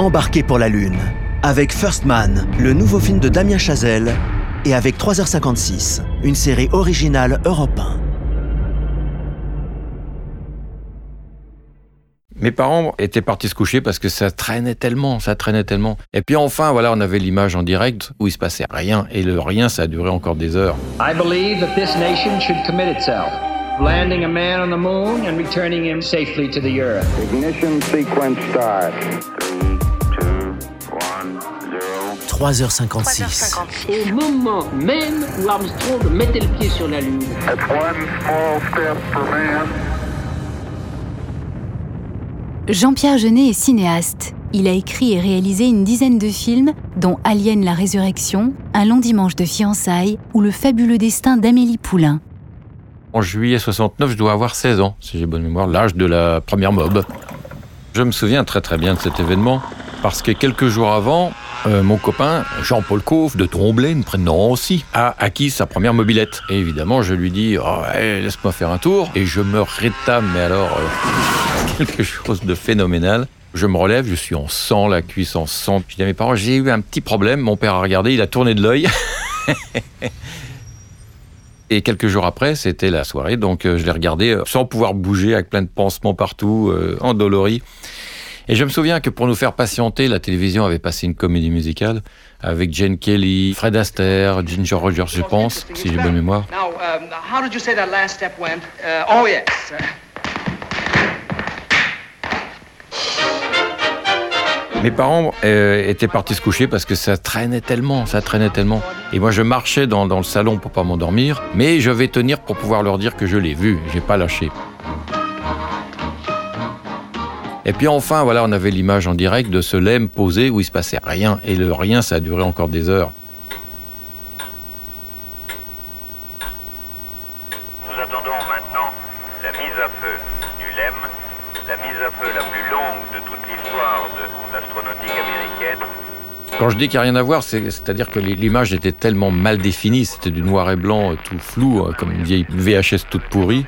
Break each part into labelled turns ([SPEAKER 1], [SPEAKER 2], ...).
[SPEAKER 1] Embarqué pour la Lune, avec First Man, le nouveau film de Damien Chazelle, et avec 3h56, une série originale Europe 1.
[SPEAKER 2] Mes parents étaient partis se coucher parce que ça traînait tellement, ça traînait tellement. Et puis enfin, voilà, on avait l'image en direct où il se passait rien. Et le rien, ça a duré encore des heures.
[SPEAKER 3] I believe that this nation should commit itself. Landing a man on the moon and returning him safely to the earth.
[SPEAKER 4] Ignition sequence start.
[SPEAKER 1] 3h56.
[SPEAKER 5] Au moment même où Armstrong mettait le pied sur la Lune.
[SPEAKER 4] That's one small step for man.
[SPEAKER 6] Jean-Pierre Jeunet est cinéaste. Il a écrit et réalisé une dizaine de films, dont Alien la Résurrection, Un long dimanche de fiançailles ou Le fabuleux destin d'Amélie Poulain.
[SPEAKER 2] En juillet 69, je dois avoir 16 ans, si j'ai bonne mémoire, l'âge de la première mob. Je me souviens très très bien de cet événement parce que quelques jours avant, euh, mon copain Jean-Paul Cauve de Tromblay, me prénom aussi, a acquis sa première mobilette. Et évidemment, je lui dis oh, laisse-moi faire un tour. Et je me rétame, mais alors, euh, quelque chose de phénoménal. Je me relève, je suis en sang, la cuisse en sang. Je dis à mes parents j'ai eu un petit problème. Mon père a regardé, il a tourné de l'œil. Et quelques jours après, c'était la soirée, donc euh, je l'ai regardé euh, sans pouvoir bouger, avec plein de pansements partout, euh, endolori. Et je me souviens que pour nous faire patienter, la télévision avait passé une comédie musicale avec Jane Kelly, Fred Astaire, Ginger Rogers, je pense, si j'ai bonne mémoire.
[SPEAKER 7] Now, um, how did you say that last step went? Uh, oh, yes.
[SPEAKER 2] Mes parents euh, étaient partis se coucher parce que ça traînait tellement, ça traînait tellement. Et moi, je marchais dans, le salon pour pas m'endormir, mais je vais tenir pour pouvoir leur dire que je l'ai vu, j'ai pas lâché. Et puis enfin, voilà, on avait l'image en direct de ce lemme posé où il se passait rien. Et le rien, ça a duré encore des heures.
[SPEAKER 8] Nous attendons maintenant la mise à feu du LEM, la mise à feu la plus longue de toute l'histoire de l'astronautique américaine.
[SPEAKER 2] Quand je dis qu'il n'y a rien à voir, c'est- c'est-à-dire que l'image était tellement mal définie, c'était du noir et blanc, euh, tout flou, euh, comme une vieille VHS toute pourrie.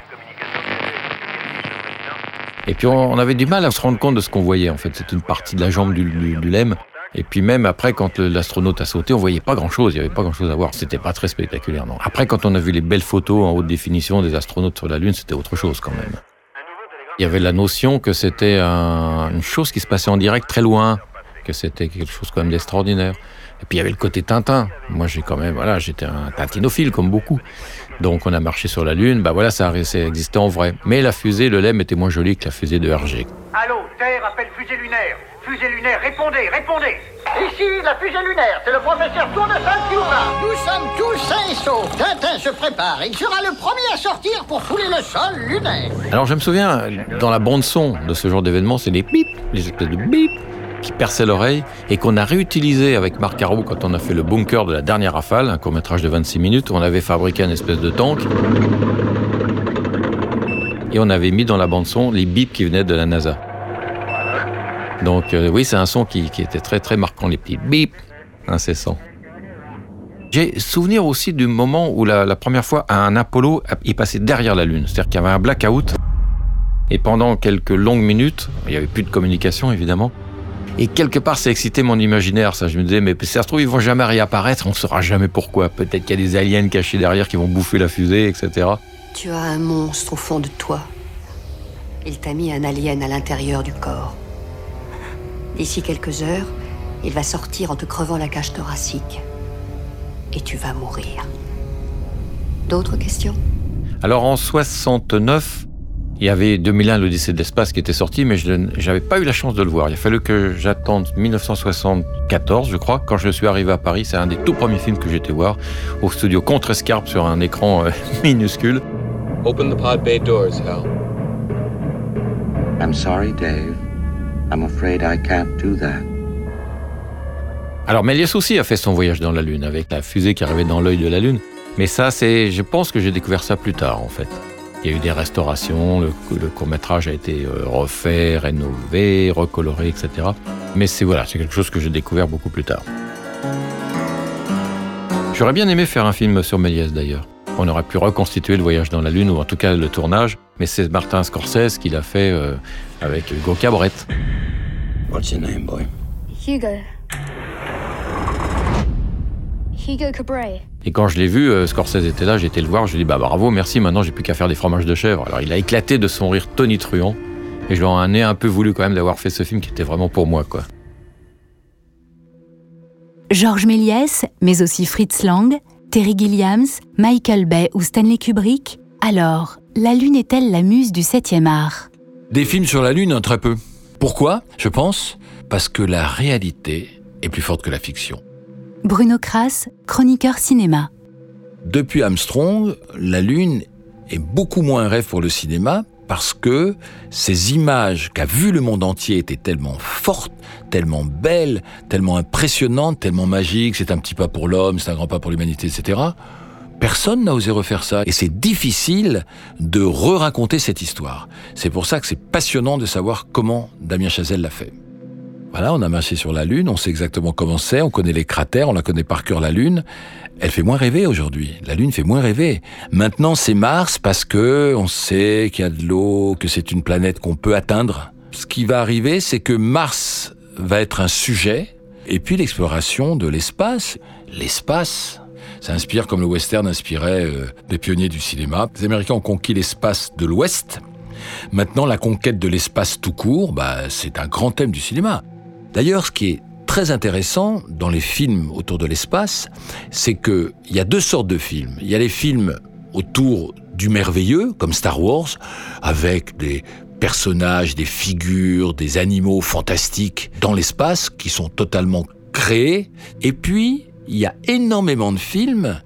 [SPEAKER 2] Et puis on avait du mal à se rendre compte de ce qu'on voyait en fait. C'était une partie de la jambe du, du, lemme. Et puis même après, quand l'astronaute a sauté, on voyait pas grand-chose. Il y avait pas grand-chose à voir. C'était pas très spectaculaire. Après, quand on a vu les belles photos en haute définition des astronautes sur la Lune, c'était autre chose quand même. Il y avait la notion que c'était un- une chose qui se passait en direct très loin, que c'était quelque chose quand même d'extraordinaire. Et puis il y avait le côté Tintin. Moi, j'ai quand même, voilà, j'étais un tintinophile comme beaucoup. Donc on a marché sur la Lune, bah voilà, ça, ça existait en vrai. Mais la fusée, le LEM était moins jolie que la fusée de RG.
[SPEAKER 9] Allô, Terre appelle fusée lunaire. Fusée lunaire, répondez, répondez. Ici, la fusée lunaire, c'est le professeur Tournesol qui vous parle.
[SPEAKER 10] Nous sommes tous sains et saufs. Tintin se prépare. Il sera le premier à sortir pour fouler le sol lunaire.
[SPEAKER 2] Alors je me souviens, dans la bande son de ce genre d'événement, c'est des bip, les espèces de bip qui perçaient l'oreille et qu'on a réutilisé avec Marc Caro quand on a fait le bunker de la dernière rafale, un court-métrage de 26 minutes où on avait fabriqué une espèce de tank et on avait mis dans la bande son les bips qui venaient de la NASA. Donc euh, oui, c'est un son qui, était très très marquant, les petits bip incessants. J'ai souvenir aussi du moment où la, la première fois un Apollo est passé derrière la Lune. C'est-à-dire qu'il y avait un blackout et pendant quelques longues minutes, il n'y avait plus de communication évidemment. Et quelque part, ça excitait mon imaginaire. Ça, je me disais, mais si ça se trouve, ils vont jamais réapparaître. On ne saura jamais pourquoi. Peut-être qu'il y a des aliens cachés derrière qui vont bouffer la fusée, etc.
[SPEAKER 11] Tu as un monstre au fond de toi. Il t'a mis un alien à l'intérieur du corps. D'ici quelques heures, il va sortir en te crevant la cage thoracique. Et tu vas mourir. D'autres questions?
[SPEAKER 2] Alors en 69, il y avait 2001, l'Odyssée de l'espace qui était sorti, mais je n'avais pas eu la chance de le voir. Il a fallu que j'attende 1974, je crois, quand je suis arrivé à Paris. C'est un des tout premiers films que j'étais voir au studio Contrescarpe sur un écran euh, minuscule.
[SPEAKER 12] Open the pod bay doors, Hal.
[SPEAKER 13] I'm sorry, Dave. I'm afraid I can't do that.
[SPEAKER 2] Alors Méliès aussi a fait son voyage dans la Lune avec la fusée qui arrivait dans l'œil de la Lune. Mais ça, c'est, je pense que j'ai découvert ça plus tard en fait. Il y a eu des restaurations, le, le court métrage a été euh, refait, rénové, recoloré, etc. Mais c'est voilà, c'est quelque chose que j'ai découvert beaucoup plus tard. J'aurais bien aimé faire un film sur Méliès d'ailleurs. On aurait pu reconstituer le voyage dans la Lune, ou en tout cas le tournage, mais c'est Martin Scorsese qui l'a fait euh, avec Hugo Cabret.
[SPEAKER 13] What's your name, boy?
[SPEAKER 14] Hugo. Hugo Cabret.
[SPEAKER 2] Et quand je l'ai vu, euh, Scorsese était là, j'ai été le voir, je lui ai dit bah bravo, merci, maintenant j'ai plus qu'à faire des fromages de chèvre. Alors il a éclaté de son rire tonitruant, et je lui en ai un peu voulu quand même d'avoir fait ce film qui était vraiment pour moi, quoi.
[SPEAKER 6] Georges Méliès, mais aussi Fritz Lang, Terry Gilliams, Michael Bay ou Stanley Kubrick. Alors, la Lune est-elle la muse du 7e art?
[SPEAKER 15] Des films sur la Lune, très peu. Pourquoi? Je pense parce que la réalité est plus forte que la fiction.
[SPEAKER 6] Bruno Kras, chroniqueur cinéma.
[SPEAKER 15] Depuis Armstrong, la Lune est beaucoup moins un rêve pour le cinéma parce que ces images qu'a vu le monde entier étaient tellement fortes, tellement belles, tellement impressionnantes, tellement magiques, c'est un petit pas pour l'homme, c'est un grand pas pour l'humanité, etc. Personne n'a osé refaire ça. Et c'est difficile de re-raconter cette histoire. C'est pour ça que c'est passionnant de savoir comment Damien Chazelle l'a fait. Voilà, on a marché sur la Lune, on sait exactement comment c'est, on connaît les cratères, on la connaît par cœur la Lune. Elle fait moins rêver aujourd'hui. La Lune fait moins rêver. Maintenant, c'est Mars parce que on sait qu'il y a de l'eau, que c'est une planète qu'on peut atteindre. Ce qui va arriver, c'est que Mars va être un sujet, et puis l'exploration de l'espace. L'espace, ça inspire comme le western inspirait euh, des pionniers du cinéma. Les Américains ont conquis l'espace de l'Ouest. Maintenant, la conquête de l'espace tout court, bah, c'est un grand thème du cinéma. D'ailleurs, ce qui est très intéressant dans les films autour de l'espace, c'est qu'il y a deux sortes de films. Il y a les films autour du merveilleux, comme Star Wars, avec des personnages, des figures, des animaux fantastiques dans l'espace qui sont totalement créés. Et puis, il y a énormément de films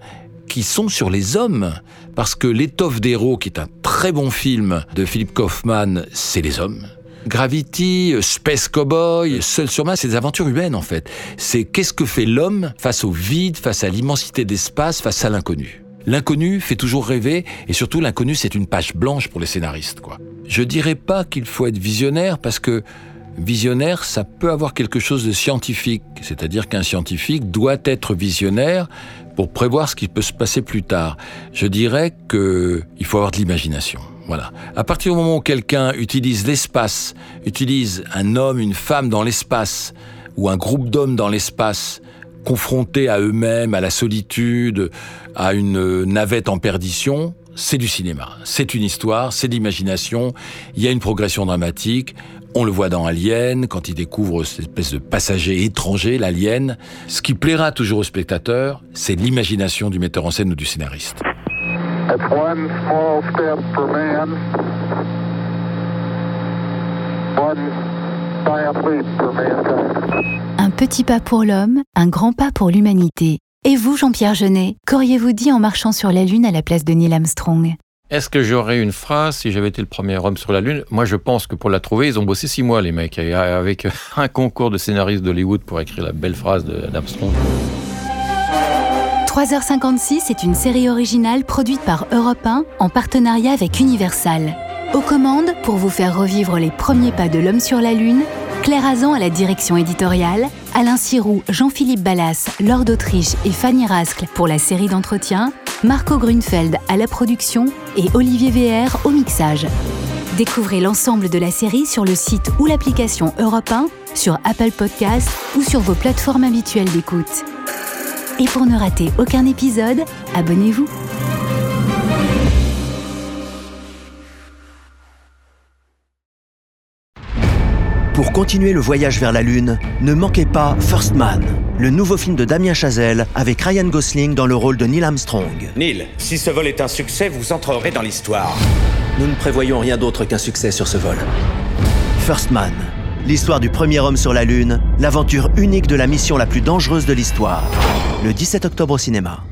[SPEAKER 15] qui sont sur les hommes, parce que L'étoffe d'héros, qui est un très bon film de Philippe Kaufman, c'est les hommes. Gravity, Space Cowboy, Seul sur Mars, c'est des aventures humaines en fait. C'est qu'est-ce que fait l'homme face au vide, face à l'immensité d'espace, face à l'inconnu. L'inconnu fait toujours rêver et surtout l'inconnu c'est une page blanche pour les scénaristes quoi. Je dirais pas qu'il faut être visionnaire parce que visionnaire ça peut avoir quelque chose de scientifique, c'est-à-dire qu'un scientifique doit être visionnaire pour prévoir ce qui peut se passer plus tard. Je dirais que il faut avoir de l'imagination. Voilà. À partir du moment où quelqu'un utilise l'espace, utilise un homme, une femme dans l'espace, ou un groupe d'hommes dans l'espace, confrontés à eux-mêmes, à la solitude, à une navette en perdition, c'est du cinéma. C'est une histoire, c'est de l'imagination. Il y a une progression dramatique. On le voit dans Alien, quand il découvre cette espèce de passager étranger, l'alien. Ce qui plaira toujours au spectateur, c'est l'imagination du metteur en scène ou du scénariste.
[SPEAKER 6] Un petit pas pour l'homme, un grand pas pour l'humanité. Et vous, Jean-Pierre Jeunet, qu'auriez-vous dit en marchant sur la Lune à la place de Neil Armstrong?
[SPEAKER 2] Est-ce que j'aurais une phrase si j'avais été le premier homme sur la Lune? Moi, je pense que pour la trouver, ils ont bossé six mois, les mecs, avec un concours de scénaristes d'Hollywood pour écrire la belle phrase d'Armstrong.
[SPEAKER 6] 3h56 est une série originale produite par Europe 1 en partenariat avec Universal. Aux commandes, pour vous faire revivre les premiers pas de l'homme sur la Lune, Claire Azan à la direction éditoriale, Alain Sirou, Jean-Philippe Ballas, Lord d'Autriche et Fanny Rascle pour la série d'entretien, Marco Grunfeld à la production et Olivier VR au mixage. Découvrez l'ensemble de la série sur le site ou l'application Europe 1, sur Apple Podcasts ou sur vos plateformes habituelles d'écoute. Et pour ne rater aucun épisode, abonnez-vous.
[SPEAKER 1] Pour continuer le voyage vers la Lune, ne manquez pas First Man, le nouveau film de Damien Chazelle avec Ryan Gosling dans le rôle de Neil Armstrong.
[SPEAKER 16] Neil, si ce vol est un succès, vous entrerez dans l'histoire.
[SPEAKER 1] Nous ne prévoyons rien d'autre qu'un succès sur ce vol. First Man, l'histoire du premier homme sur la Lune, l'aventure unique de la mission la plus dangereuse de l'histoire. Le 17 octobre au cinéma.